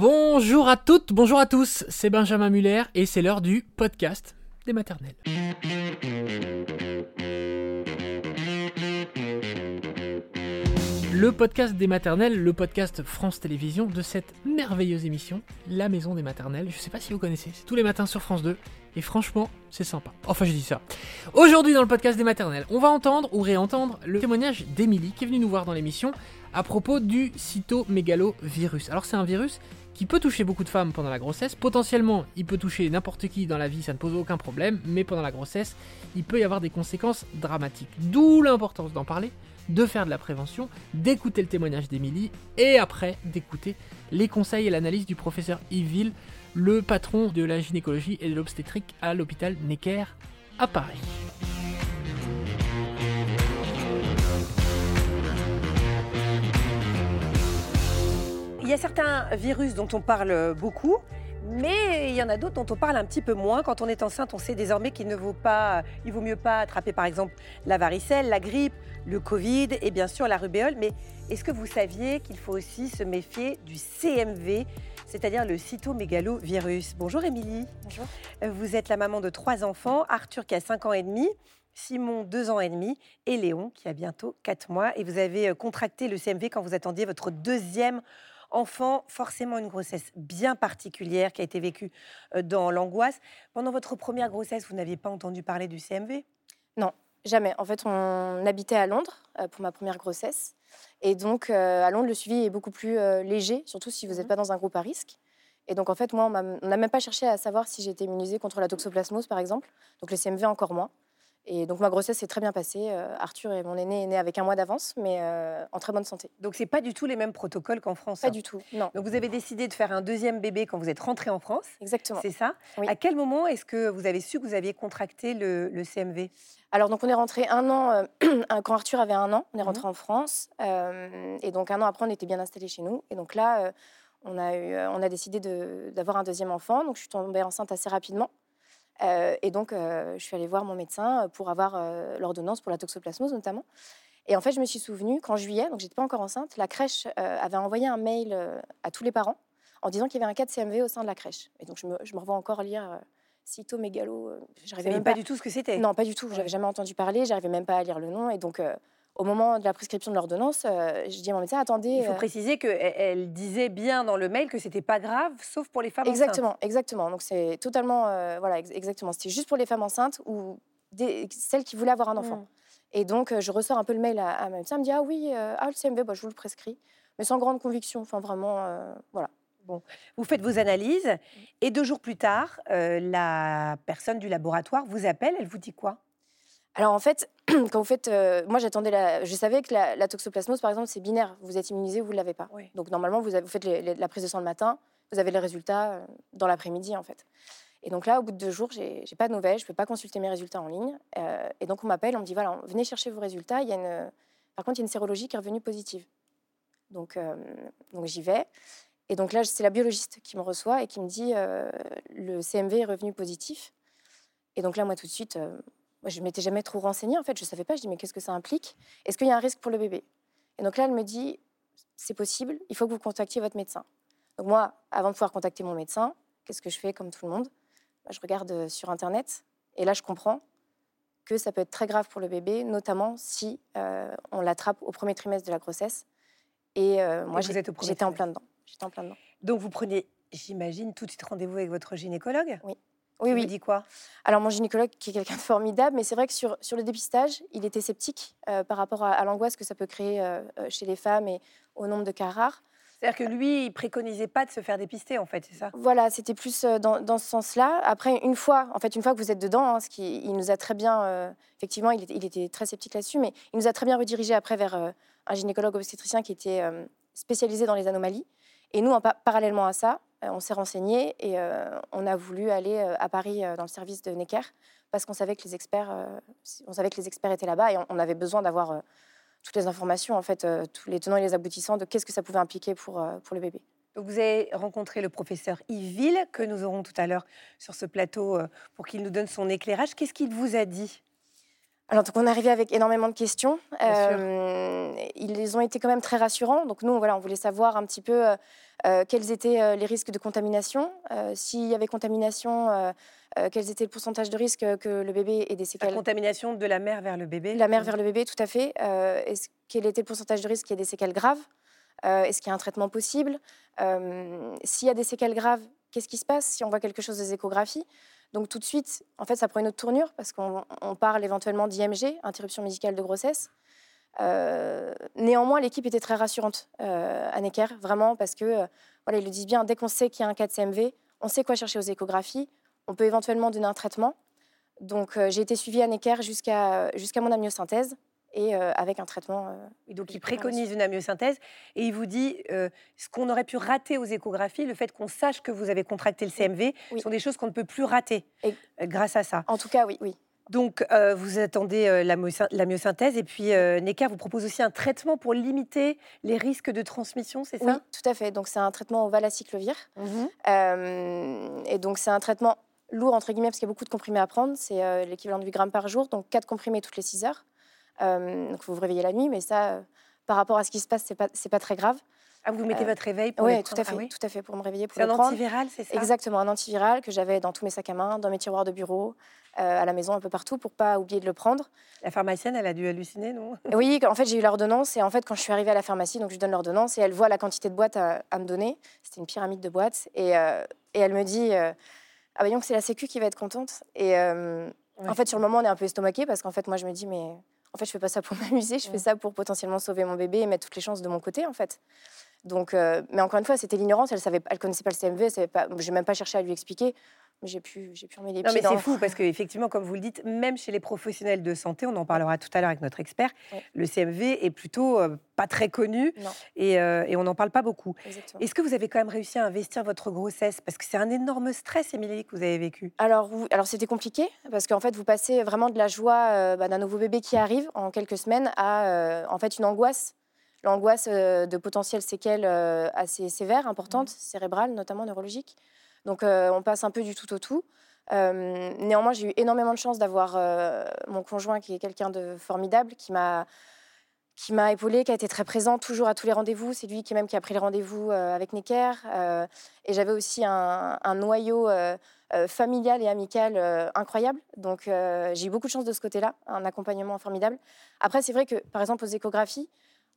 Bonjour à toutes, bonjour à tous, c'est Benjamin Muller et c'est l'heure du podcast des maternelles. Le podcast des maternelles, le podcast France Télévisions de cette merveilleuse émission, La Maison des maternelles. Je sais pas si vous connaissez, c'est tous les matins sur France 2 et franchement, c'est sympa. Enfin, je dis ça. Aujourd'hui, dans le podcast des maternelles, on va entendre ou réentendre le témoignage d'Émilie qui est venue nous voir dans l'émission à propos du cytomégalovirus. Alors, c'est un virus qui peut toucher beaucoup de femmes pendant la grossesse. Potentiellement, il peut toucher n'importe qui dans la vie, ça ne pose aucun problème, mais pendant la grossesse, il peut y avoir des conséquences dramatiques. D'où l'importance d'en parler, de faire de la prévention, d'écouter le témoignage d'Émilie et après d'écouter les conseils et l'analyse du professeur Yves le patron de la gynécologie et de l'obstétrique à l'hôpital Necker à Paris. Il y a certains virus dont on parle beaucoup, mais il y en a d'autres dont on parle un petit peu moins. Quand on est enceinte, on sait désormais qu'il ne vaut pas, il vaut mieux pas attraper par exemple la varicelle, la grippe, le Covid et bien sûr la rubéole. Mais est-ce que vous saviez qu'il faut aussi se méfier du CMV, c'est-à-dire le cytomégalovirus? Bonjour Émilie. Bonjour. Vous êtes la maman de trois enfants, Arthur qui a 5 ans et demi, Simon 2 ans et demi et Léon qui a bientôt 4 mois. Et vous avez contracté le CMV quand vous attendiez votre deuxième enfant, forcément une grossesse bien particulière qui a été vécue dans l'angoisse. Pendant votre première grossesse, vous n'aviez pas entendu parler du CMV Non, jamais. En fait, on habitait à Londres pour ma première grossesse. Et donc, à Londres, le suivi est beaucoup plus léger, surtout si vous n'êtes mmh pas dans un groupe à risque. Et donc, en fait, moi, on n'a même pas cherché à savoir si j'étais immunisée contre la toxoplasmose, par exemple. Donc, le CMV, encore moins. Et donc ma grossesse s'est très bien passée. Euh, Arthur et mon aîné est né avec un mois d'avance, mais euh, en très bonne santé. Donc c'est pas du tout les mêmes protocoles qu'en France. Pas du tout, non. Donc vous avez décidé de faire un deuxième bébé quand vous êtes rentré en France. Exactement. C'est ça? À quel moment est-ce que vous avez su que vous aviez contracté le, CMV Alors donc on est rentré un an euh, quand Arthur avait un an. On est rentré mhm. en France et donc un an après on était bien installé chez nous. Et donc là on a eu, on a décidé d'avoir un deuxième enfant. Donc je suis tombée enceinte assez rapidement. Euh, et donc, euh, je suis allée voir mon médecin pour avoir euh, l'ordonnance pour la toxoplasmose notamment. Et en fait, je me suis souvenue qu'en juillet, donc j'étais pas encore enceinte, la crèche avait envoyé un mail à tous les parents en disant qu'il y avait un cas de CMV au sein de la crèche. Et donc, je me, je me revois encore lire cytomégalo. J'arrivais même pas, du tout ce que c'était? Non, pas du tout. J'avais jamais entendu parler. J'arrivais même pas à lire le nom. Et donc, au moment de la prescription de l'ordonnance, euh, je dis à mon médecin attendez. Il faut euh, préciser qu'elle disait bien dans le mail que c'était pas grave, sauf pour les femmes exactement, enceintes. Exactement. Donc c'est totalement euh, voilà exactement. C'était juste pour les femmes enceintes ou celles qui voulaient avoir un enfant. Mm. Et donc je ressors un peu le mail à, mon médecin, elle me dit ah oui, ah, le CMV, bah, je vous le prescris, mais sans grande conviction. Enfin vraiment, voilà. Bon, vous faites vos analyses et deux jours plus tard, la personne du laboratoire vous appelle. Elle vous dit quoi? Alors en fait, quand vous faites, euh, moi j'attendais la, je savais que la, toxoplasmose par exemple c'est binaire, vous êtes immunisé, vous ne l'avez pas. Donc normalement vous, faites la prise de sang le matin, vous avez les résultats euh, dans l'après-midi en fait. Et donc là, au bout de deux jours, j'ai pas de nouvelles, je peux pas consulter mes résultats en ligne. Euh, et donc on m'appelle, on me dit voilà, venez chercher vos résultats. Il y a une, par contre il y a une sérologie qui est revenue positive. Donc donc j'y vais. Et donc là, c'est la biologiste qui me reçoit et qui me dit le CMV est revenu positif. Et donc là, moi tout de suite moi, je m'étais jamais trop renseignée, en fait. Je savais pas. Je dis, mais qu'est-ce que ça implique? Est-ce qu'il y a un risque pour le bébé? Et donc là, elle me dit, c'est possible, il faut que vous contactiez votre médecin. Donc moi, avant de pouvoir contacter mon médecin, qu'est-ce que je fais comme tout le monde? Bah, Je regarde euh, sur Internet. Et là, je comprends que ça peut être très grave pour le bébé, notamment si euh, on l'attrape au premier trimestre de la grossesse. Et euh, moi, j'étais en plein dedans. J'étais en plein dedans. Donc vous prenez, j'imagine, tout de suite rendez-vous avec votre gynécologue? Oui. Oui, oui. dit quoi? Alors, mon gynécologue, qui est quelqu'un de formidable, mais c'est vrai que sur, sur le dépistage, il était sceptique euh, par rapport à, l'angoisse que ça peut créer euh, euh, chez les femmes et au nombre de cas rares. C'est-à-dire que lui, il préconisait pas de se faire dépister, en fait, c'est ça? Voilà, c'était plus dans, dans, ce sens-là. Après, une fois, en fait, une fois que vous êtes dedans, hein, ce qui, il nous a très bien, effectivement, il était, il était, très sceptique là-dessus, mais il nous a très bien redirigé après vers un gynécologue obstétricien qui était spécialisé dans les anomalies. Et nous, en, parallèlement à ça, on s'est renseigné et euh, on a voulu aller euh, à Paris dans le service de Necker parce qu'on savait que les experts, on savait que les experts étaient là-bas et on, avait besoin d'avoir toutes les informations, en fait, tous les tenants et les aboutissants de qu'est-ce que ça pouvait impliquer pour, pour le bébé. Vous avez rencontré le professeur Yves Ville, que nous aurons tout à l'heure sur ce plateau pour qu'il nous donne son éclairage. Qu'est-ce qu'il vous a dit? Alors, donc, on est arrivé avec énormément de questions. Euh, ils ont été quand même très rassurants. Donc, nous, voilà, on voulait savoir un petit peu euh, quels étaient les risques de contamination. S'il y avait contamination, quels étaient le pourcentage de risque que le bébé ait des séquelles La contamination de la mère vers le bébé La mère vers le bébé, tout à fait. quel était le pourcentage de risque qu'il y ait des séquelles graves? Est-ce qu'il y a un traitement possible? S'il y a des séquelles graves, qu'est-ce qui se passe si on voit quelque chose des échographies? Donc tout de suite, en fait, ça prend une autre tournure parce qu'on parle éventuellement d'IMG, interruption médicale de grossesse. Euh, néanmoins, l'équipe était très rassurante euh, à Necker, vraiment, parce que euh, voilà, ils le disent bien, dès qu'on sait qu'il y a un cas de CMV, on sait quoi chercher aux échographies, on peut éventuellement donner un traitement. Donc j'ai été suivie à Necker jusqu'à jusqu'à mon amyosynthèse et euh, avec un traitement. Euh, donc, il préconise une amyosynthèse et il vous dit euh, ce qu'on aurait pu rater aux échographies, le fait qu'on sache que vous avez contracté le CMV, sont des choses qu'on ne peut plus rater grâce à ça. En tout cas, oui, oui. Donc, vous attendez la, myosynthèse et puis Necker vous propose aussi un traitement pour limiter les risques de transmission, c'est ça? Oui, tout à fait. Donc, c'est un traitement au valacyclovir. Mmh et donc, c'est un traitement lourd, entre guillemets, parce qu'il y a beaucoup de comprimés à prendre. C'est l'équivalent de 8 grammes par jour, donc 4 comprimés toutes les 6 heures. Euh, donc, vous vous réveillez la nuit, mais ça, euh, par rapport à ce qui se passe, c'est pas, pas très grave. Ah, vous mettez euh, votre réveil pour Oui, tout à fait, ah tout à fait, pour me réveiller. C'est un antiviral, c'est ça? Exactement, un antiviral que j'avais dans tous mes sacs à main, dans mes tiroirs de bureau, à la maison, un peu partout, pour pas oublier de le prendre. La pharmacienne, elle a dû halluciner, non? Oui, en fait, j'ai eu l'ordonnance, et en fait, quand je suis arrivée à la pharmacie, donc je donne l'ordonnance, et elle voit la quantité de boîtes à, me donner. C'était une pyramide de boîtes, et, et elle me dit Ah, bah, donc c'est la Sécu qui va être contente. Et en fait, sur le moment, on est un peu estomaqué, parce qu'en fait, moi, je me dis Mais en fait, je fais pas ça pour m'amuser, je fais ça pour potentiellement sauver mon bébé et mettre toutes les chances de mon côté, en fait. Donc, euh, mais encore une fois, c'était l'ignorance. Elle savait, elle connaissait pas le CMV. Je n'ai même pas cherché à lui expliquer. Mais j'ai pu, j'ai pu remettre les non, pieds mais c'est fou parce qu'effectivement, comme vous le dites, même chez les professionnels de santé, on en parlera tout à l'heure avec notre expert, le CMV est plutôt euh, pas très connu et, euh, et, on n'en parle pas beaucoup. Est-ce que vous avez quand même réussi à investir votre grossesse? Parce que c'est un énorme stress, Émilie, que vous avez vécu. Alors, alors c'était compliqué parce qu'en fait, vous passez vraiment de la joie bah, d'un nouveau bébé qui arrive en quelques semaines à en fait une angoisse l'angoisse de potentielles séquelles assez sévères, importantes, mmh. cérébrales, notamment neurologiques. Donc on passe un peu du tout au tout. néanmoins, j'ai eu énormément de chance d'avoir mon conjoint qui est quelqu'un de formidable, qui m'a qui m'a épaulé, qui a été très présent toujours à tous les rendez-vous. C'est lui qui même qui a pris les rendez-vous avec Necker. et j'avais aussi un, noyau familial et amical incroyable. Donc j'ai eu beaucoup de chance de ce côté-là, un accompagnement formidable. Après, c'est vrai que par exemple aux échographies,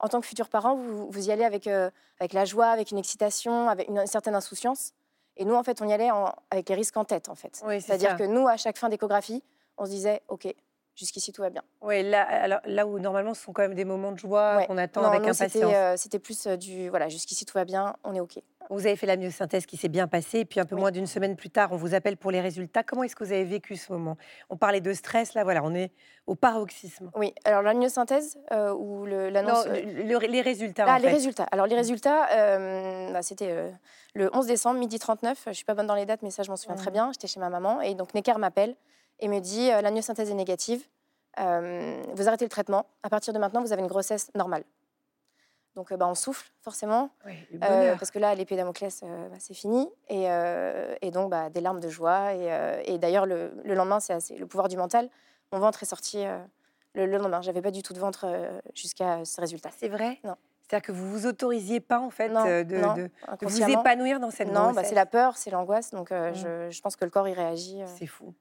en tant que futur parent, vous, vous y allez avec, euh, avec la joie, avec une excitation, avec une, certaine insouciance. Et nous, en fait, on y allait avec les risques en tête, en fait. C'est-à-dire que nous, à chaque fin d'échographie, on se disait, OK, jusqu'ici, tout va bien. Oui, là, alors, là où normalement, ce sont quand même des moments de joie qu'on attend avec impatience. Euh, c'était plus euh, du, voilà, jusqu'ici, tout va bien, on est OK. Vous avez fait la myosynthèse qui s'est bien passée, et puis un peu moins d'une semaine plus tard, on vous appelle pour les résultats. Comment est-ce que vous avez vécu ce moment? On parlait de stress, là, voilà, on est au paroxysme. Oui, alors la myosynthèse euh, ou l'annonce. Non, euh, les résultats. Ah, les résultats. Alors les résultats, euh, bah, c'était le 11 décembre, midi 39. Je suis pas bonne dans les dates, mais ça, je m'en souviens très bien. J'étais chez ma maman, et donc Necker m'appelle et me dit la myosynthèse est négative. vous arrêtez le traitement. À partir de maintenant, vous avez une grossesse normale. Donc, bah, on souffle, forcément. Euh, parce que là, l'épée Damoclès, euh, bah, c'est fini. Et, euh, et, donc, bah, des larmes de joie. Et, d'ailleurs, le, lendemain, c'est assez le pouvoir du mental. Mon ventre est sorti le, lendemain. J'avais pas du tout de ventre jusqu'à ce résultat. C'est vrai? Non. C'est-à-dire que vous vous autorisiez pas, en fait, de, vous épanouir dans cette Non, c'est la peur, c'est l'angoisse. Donc, mmh. je, je, pense que le corps y réagit. C'est fou.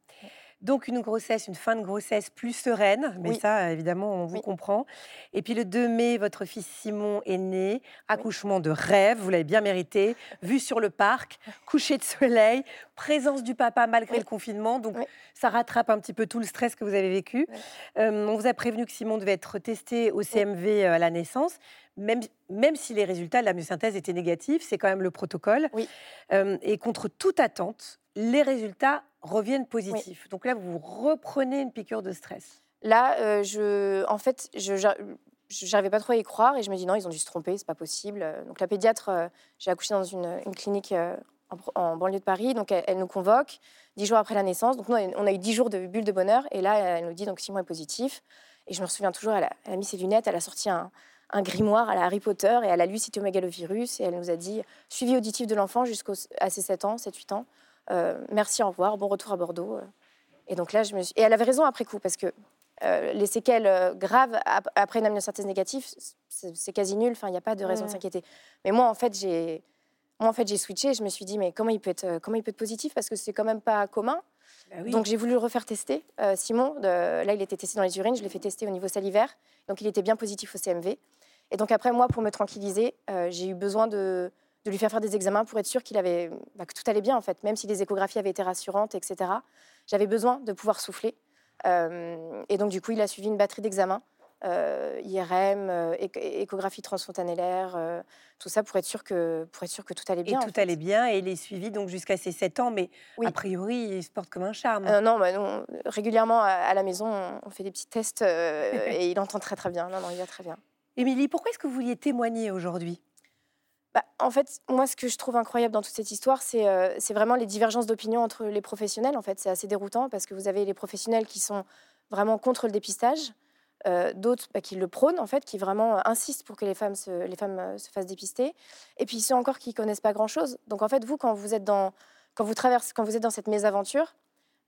Donc une grossesse, une fin de grossesse plus sereine, mais ça évidemment on vous comprend. Et puis le 2 mai, votre fils Simon est né, accouchement de rêve, vous l'avez bien mérité, vue sur le parc, coucher de soleil, présence du papa malgré le confinement, donc ça rattrape un petit peu tout le stress que vous avez vécu. Euh, on vous a prévenu que Simon devait être testé au CMV euh, à la naissance. Même, même, si les résultats de la myosynthèse étaient négatifs, c'est quand même le protocole. Euh, et contre toute attente, les résultats reviennent positifs. Donc là, vous reprenez une piqûre de stress. Là, euh, je, en fait, je n'arrivais pas trop à y croire et je me dis non, ils ont dû se tromper, c'est pas possible. Donc la pédiatre, euh, j'ai accouché dans une, clinique euh, en, banlieue de Paris, donc elle, nous convoque dix jours après la naissance. Donc nous, on a eu dix jours de bulle de bonheur et là, elle nous dit donc six mois positif. Et je me souviens toujours, elle a, mis ses lunettes, elle a sorti un, grimoire à la Harry Potter et elle a lu cytomégalovirus et elle nous a dit suivi auditif de l'enfant jusqu'à ses 7 ans, 7-8 ans. Euh, merci, au revoir, bon retour à Bordeaux. Et donc là, je me et elle avait raison après coup, parce que les séquelles graves après une amniosynthèse négative, c'est quasi nul. Enfin, il n'y a pas de raison de s'inquiéter. Mais moi, en fait, j'ai en fait, j'ai switché. Je me suis dit, mais comment il peut être, comment il peut être positif Parce que c'est quand même pas commun. Bah Donc j'ai voulu le refaire tester. Simon, là, il était testé dans les urines. Je l'ai fait tester au niveau salivaire. Donc il était bien positif au CMV. Et donc après, moi, pour me tranquilliser, j'ai eu besoin de, lui faire faire des examens pour être sûr qu'il avait, bah, que tout allait bien, en fait. Même si les échographies avaient été rassurantes, etc. J'avais besoin de pouvoir souffler. et donc, du coup, il a suivi une batterie d'examens. IRM, échographie transfontanellaire, tout ça pour être sûr que pour être sûr que tout allait bien. Et tout allait bien et il est suivi donc jusqu'à ses 7 ans, mais a priori il se porte comme un charme. non, bah, non, régulièrement à, la maison on fait des petits tests et il entend très très bien. Non, non, il va très bien. Émilie, pourquoi est-ce que vous vouliez témoigner aujourd'hui? Bah, en fait, moi, ce que je trouve incroyable dans toute cette histoire, c'est vraiment les divergences d'opinion entre les professionnels. En fait, c'est assez déroutant parce que vous avez les professionnels qui sont vraiment contre le dépistage, euh, d'autres bah, qui le prônent, en fait, qui vraiment euh, insistent pour que les femmes se, les femmes euh, se fassent dépister. Et puis ceux encore qui connaissent pas grand-chose. Donc en fait, vous, quand vous êtes dans, quand vous traversez, quand vous êtes dans cette mésaventure,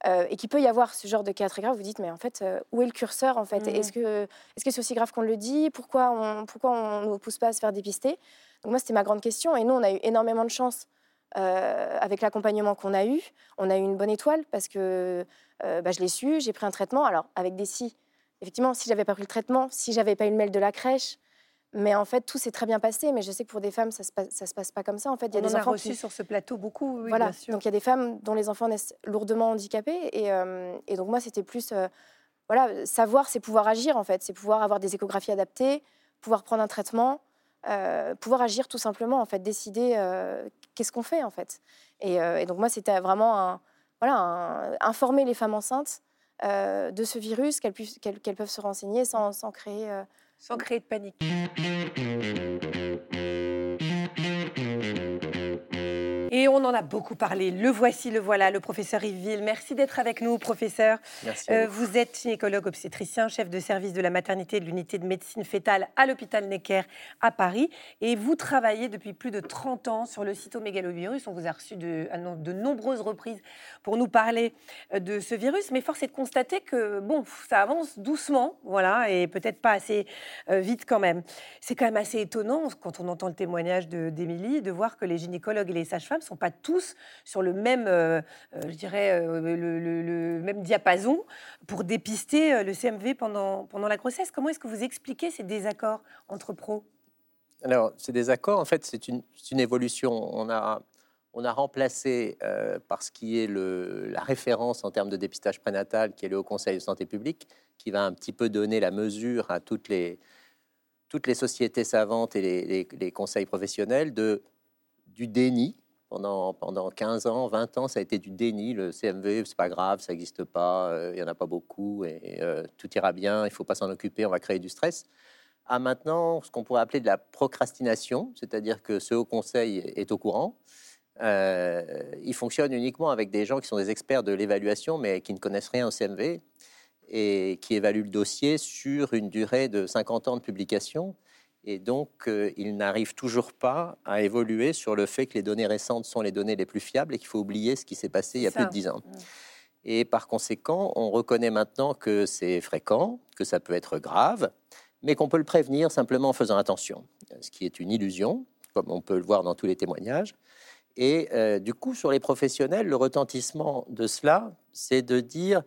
et qu'il peut y avoir ce genre de cas très grave, vous dites mais en fait où est le curseur en fait? Mmh. Est-ce que est-ce que c'est aussi grave qu'on le dit? Pourquoi on pourquoi on ne pousse pas à se faire dépister? Donc moi c'était ma grande question. Et nous on a eu énormément de chance avec l'accompagnement qu'on a eu. On a eu une bonne étoile parce que bah, je l'ai su, j'ai pris un traitement. Alors avec des si. Effectivement, si j'avais pas pris le traitement, si j'avais pas eu le mail de la crèche, mais en fait, tout s'est très bien passé. Mais je sais que pour des femmes, ça se passe, ça se passe pas comme ça. En fait, il y a des enfants reçu sur ce plateau beaucoup. Oui, voilà. Bien sûr. Donc il y a des femmes dont les enfants naissent lourdement handicapés, et, euh, et donc moi, c'était plus euh, voilà, savoir, c'est pouvoir agir en fait, c'est pouvoir avoir des échographies adaptées, pouvoir prendre un traitement, euh, pouvoir agir tout simplement en fait, décider qu'est-ce qu'on fait en fait. Et, et donc moi, c'était vraiment un, voilà, informer les femmes enceintes de ce virus, qu'elles peuvent se renseigner sans, créer... Sans créer de panique. Et on en a beaucoup parlé. Le voici, le voilà, le professeur Yves Merci d'être avec nous, professeur. Merci. Euh, vous. êtes gynécologue obstétricien, chef de service de la maternité de l'unité de médecine fétale à l'hôpital Necker à Paris. Et vous travaillez depuis plus de 30 ans sur le cytomégalovirus. On vous a reçu de nombreuses reprises pour nous parler euh, de ce virus. Mais force est de constater que, bon, ça avance doucement, voilà, et peut-être pas assez euh, vite quand même. C'est quand même assez étonnant, quand on entend le témoignage d'Émilie, de voir que les gynécologues les sages-femmes ne sont pas tous sur le même, euh, euh, je dirais, euh, le, même diapason pour dépister le CMV pendant, pendant la grossesse. Comment est-ce que vous expliquez ces désaccords entre pros? Alors, ces désaccords, en fait, c'est une, une, évolution. On a, on a remplacé par ce qui est le, la référence en termes de dépistage prénatal, qui est le Haut Conseil de santé publique, qui va un petit peu donner la mesure à toutes les, toutes les sociétés savantes et les, les conseils professionnels de, du déni pendant, pendant 15 ans, 20 ans, ça a été du déni. Le CMV, c'est pas grave, ça n'existe pas, euh, il y en a pas beaucoup et euh, tout ira bien, il faut pas s'en occuper, on va créer du stress. À maintenant, ce qu'on pourrait appeler de la procrastination, c'est-à-dire que ce haut conseil est au courant. Euh, il fonctionne uniquement avec des gens qui sont des experts de l'évaluation, mais qui ne connaissent rien au CMV et qui évaluent le dossier sur une durée de 50 ans de publication. Et donc, euh, il n'arrive toujours pas à évoluer sur le fait que les données récentes sont les données les plus fiables et qu'il faut oublier ce qui s'est passé il y a plus de dix ans. Mm. Et par conséquent, on reconnaît maintenant que c'est fréquent, que ça peut être grave, mais qu'on peut le prévenir simplement en faisant attention, ce qui est une illusion, comme on peut le voir dans tous les témoignages. Et euh, du coup, sur les professionnels, le retentissement de cela, c'est de dire,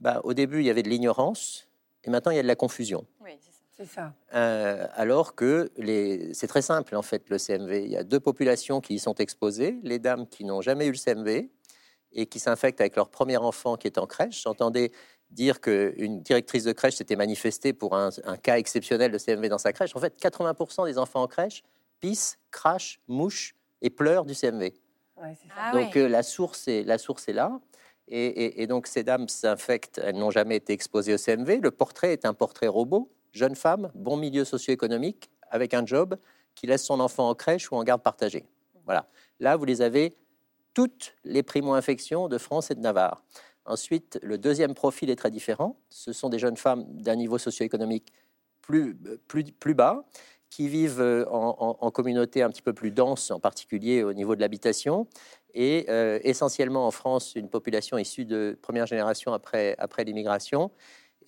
bah, au début, il y avait de l'ignorance, et maintenant, il y a de la confusion. Oui, ça. Euh, alors que c'est très simple en fait le CMV. Il y a deux populations qui y sont exposées les dames qui n'ont jamais eu le CMV et qui s'infectent avec leur premier enfant qui est en crèche. J'entendais dire qu'une directrice de crèche s'était manifestée pour un, cas exceptionnel de CMV dans sa crèche. En fait, 80% des enfants en crèche pissent, crachent, mouchent et pleurent du CMV. Ah donc euh, la source est la source est là. Et, et donc ces dames s'infectent, elles n'ont jamais été exposées au CMV. Le portrait est un portrait robot jeune femme, bon milieu socio-économique, avec un job, qui laisse son enfant en crèche ou en garde partagée. Voilà. Là, vous les avez toutes les primo-infections de France et de Navarre. Ensuite, le deuxième profil est très différent. Ce sont des jeunes femmes d'un niveau socio-économique plus, bas, qui vivent euh, en, communauté un petit peu plus dense, en particulier au niveau de l'habitation, et euh, essentiellement en France, une population issue de première génération après l'immigration,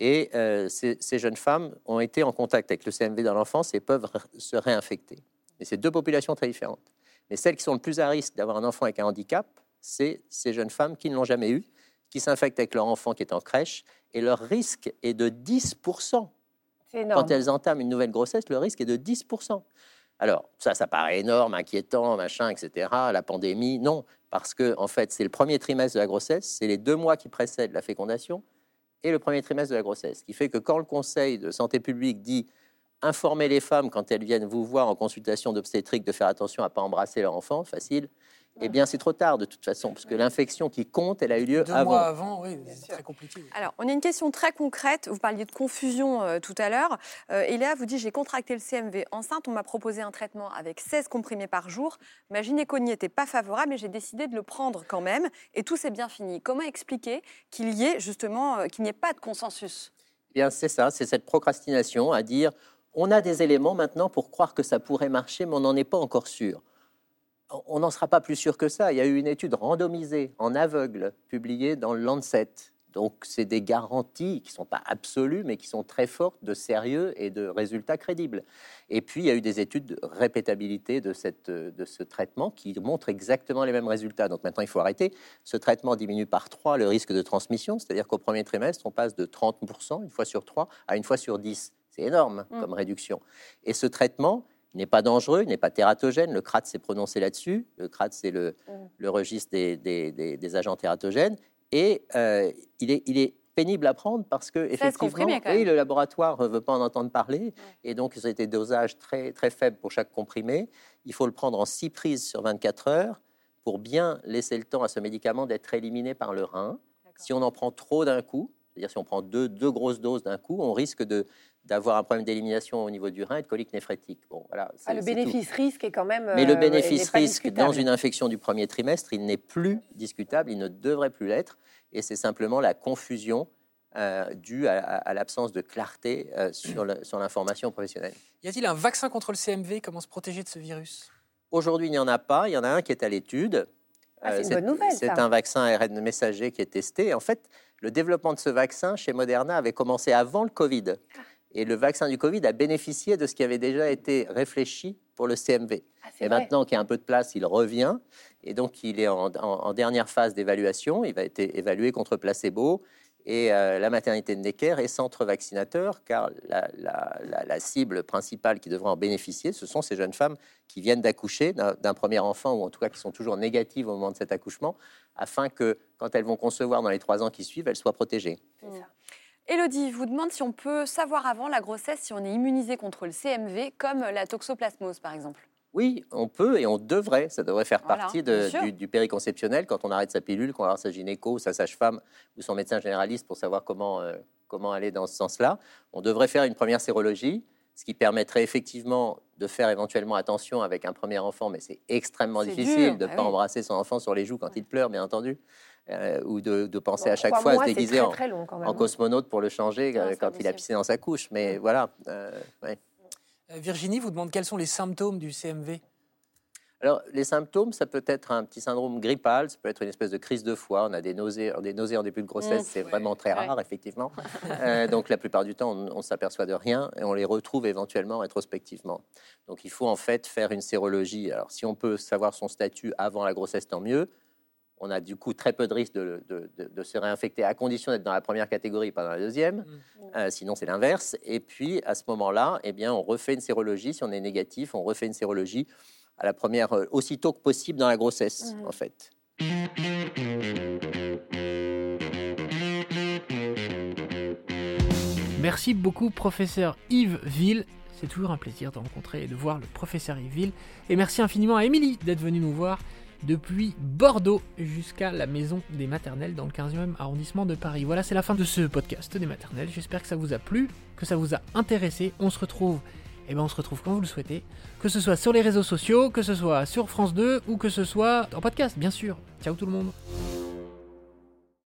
Et euh, ces, jeunes femmes ont été en contact avec le CMV dans l'enfance et peuvent se réinfecter. Et c'est deux populations très différentes. Mais celles qui sont le plus à risque d'avoir un enfant avec un handicap, c'est ces jeunes femmes qui ne l'ont jamais eu, qui s'infectent avec leur enfant qui est en crèche, et leur risque est de 10%. Quand elles entament une nouvelle grossesse, le risque est de 10%. Alors, ça, ça paraît énorme, inquiétant, machin, etc. La pandémie, non, parce que en fait, c'est le premier trimestre de la grossesse, c'est les deux mois qui précèdent la fécondation et le premier trimestre de la grossesse, ce qui fait que quand le Conseil de santé publique dit informer les femmes quand elles viennent vous voir en consultation d'obstétrique de faire attention à ne pas embrasser leur enfant, facile, eh bien, c'est trop tard de toute façon, parce que l'infection qui compte, elle a eu lieu Deux avant. mois avant, oui, c'est très compliqué. Alors, on a une question très concrète. Vous parliez de confusion euh, tout à l'heure. Euh, et Léa vous dit J'ai contracté le CMV enceinte. On m'a proposé un traitement avec 16 comprimés par jour. Ma gynéco n'y était pas favorable, mais j'ai décidé de le prendre quand même. Et tout s'est bien fini. Comment expliquer qu'il y ait justement, euh, qu'il n'y ait pas de consensus? Eh Bien, c'est ça, c'est cette procrastination à dire on a des éléments maintenant pour croire que ça pourrait marcher, mais on n'en est pas encore sûr on n'en sera pas plus sûr que ça. Il y a eu une étude randomisée en aveugle publiée dans le Lancet. Donc, c'est des garanties qui ne sont pas absolues, mais qui sont très fortes de sérieux et de résultats crédibles. Et puis, il y a eu des études de répétabilité de, de ce traitement qui montrent exactement les mêmes résultats. Donc, maintenant, il faut arrêter. Ce traitement diminue par 3 le risque de transmission, c'est-à-dire qu'au premier trimestre, on passe de 30%, une fois sur 3, à une fois sur 10. C'est énorme mmh. comme réduction. Et ce traitement, n'est pas dangereux, il n'est pas tératogène. Le CRAT s'est prononcé là-dessus. Le CRAT, c'est le, mm. registre des, agents tératogènes. Et euh, il, est, il est pénible à prendre parce que effectivement, oui, le laboratoire ne veut pas en entendre parler et donc c'est des dosages très très faibles pour chaque comprimé. Il faut le prendre en 6 prises sur 24 heures pour bien laisser le temps à ce médicament d'être éliminé par le rein. Si on en prend trop d'un coup, c'est-à-dire si on prend deux, deux grosses doses d'un coup, on risque de d'avoir un problème d'élimination au niveau du rein et de colique néphrétique. Bon, voilà, ah, le bénéfice-risque est quand même. Mais le euh, bénéfice-risque dans une infection du premier trimestre, il n'est plus discutable, il ne devrait plus l'être, et c'est simplement la confusion euh, due à, l'absence de clarté euh, sur l'information professionnelle. Y a-t-il un vaccin contre le CMV Comment se protéger de ce virus? Aujourd'hui, il n'y en a pas. Il y en a un qui est à l'étude. Ah, c'est une bonne nouvelle. C'est un vaccin ARN messager qui est testé. En fait, le développement de ce vaccin chez Moderna avait commencé avant le Covid. Et le vaccin du Covid a bénéficié de ce qui avait déjà été réfléchi pour le CMV. Ah, et maintenant qu'il y a un peu de place, il revient. Et donc, il est en, dernière phase d'évaluation. Il va être évalué contre placebo. Et euh, la maternité de Necker est centre vaccinateur, car la, cible principale qui devrait en bénéficier, ce sont ces jeunes femmes qui viennent d'accoucher d'un premier enfant, ou en tout cas qui sont toujours négatives au moment de cet accouchement, afin que, quand elles vont concevoir dans les trois ans qui suivent, elles soient protégées. C'est ça. Elodie vous demande si on peut savoir avant la grossesse si on est immunisé contre le CMV, comme la toxoplasmose par exemple. Oui, on peut et on devrait. Ça devrait faire partie du, du, périconceptionnel quand on arrête sa pilule, quand on va voir sa gynéco, sa sage-femme ou son médecin généraliste pour savoir comment, euh, comment aller dans ce sens-là. On devrait faire une première sérologie, ce qui permettrait effectivement de faire éventuellement attention avec un premier enfant, mais c'est extrêmement difficile de ne ah pas embrasser son enfant sur les joues quand il pleure, bien entendu. Euh, ou de, penser à chaque fois à se déguiser en, hein. cosmonaute pour le changer euh, quand il a pissé dans sa couche. Mais voilà. Euh, Virginie vous demande quels sont les symptômes du CMV alors, les symptômes, ça peut être un petit syndrome grippal, ça peut être une espèce de crise de foie. On a des nausées, des nausées en début de grossesse, mmh. c'est vraiment très rare, effectivement. donc, la plupart du temps, on, ne s'aperçoit de rien et on les retrouve éventuellement rétrospectivement. Donc, il faut en fait faire une sérologie. Alors, si on peut savoir son statut avant la grossesse, tant mieux on a du coup très peu de risques de, se réinfecter à condition d'être dans la première catégorie, pas dans la deuxième. Mm. Euh, sinon, c'est l'inverse. Et puis, à ce moment-là, eh bien, on refait une sérologie. Si on est négatif, on refait une sérologie à la première, euh, aussitôt que possible dans la grossesse, mm. en fait. Merci beaucoup, professeur Yves Ville. C'est toujours un plaisir de rencontrer et de voir le professeur Yves Ville. Et merci infiniment à Émilie d'être venue nous voir depuis Bordeaux jusqu'à la maison des maternelles dans le 15e arrondissement de Paris. Voilà, c'est la fin de ce podcast des maternelles. J'espère que ça vous a plu, que ça vous a intéressé. On se retrouve, et eh ben on se retrouve quand vous le souhaitez, que ce soit sur les réseaux sociaux, que ce soit sur France 2 ou que ce soit en podcast, bien sûr. Ciao tout le monde.